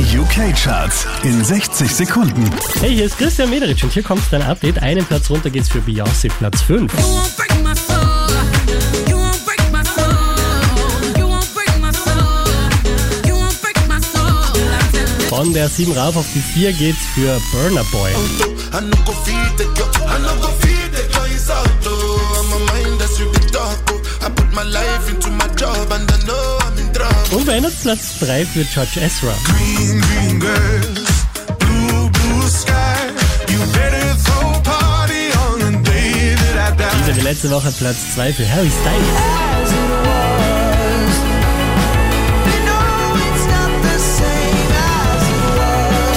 Die UK-Charts in 60 Sekunden. Hey, hier ist Christian Mederich und hier kommt dein Update. Einen Platz runter geht's für Beyoncé, Platz 5. You won't break my soul. You won't break my soul. You won't break my soul. You won't break my soul. I'm telling you. Von der 7 rauf auf die 4 geht's für Burner Boy. In trouble. Unverändert Platz 3 für George Ezra. Green, green girls, blue, blue sky. You better throw a party on the day that I die. Dieser wie letzte Woche Platz 2 für Harry Styles.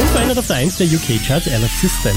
Unverändert auf der 1 der UK-Charts Alex System.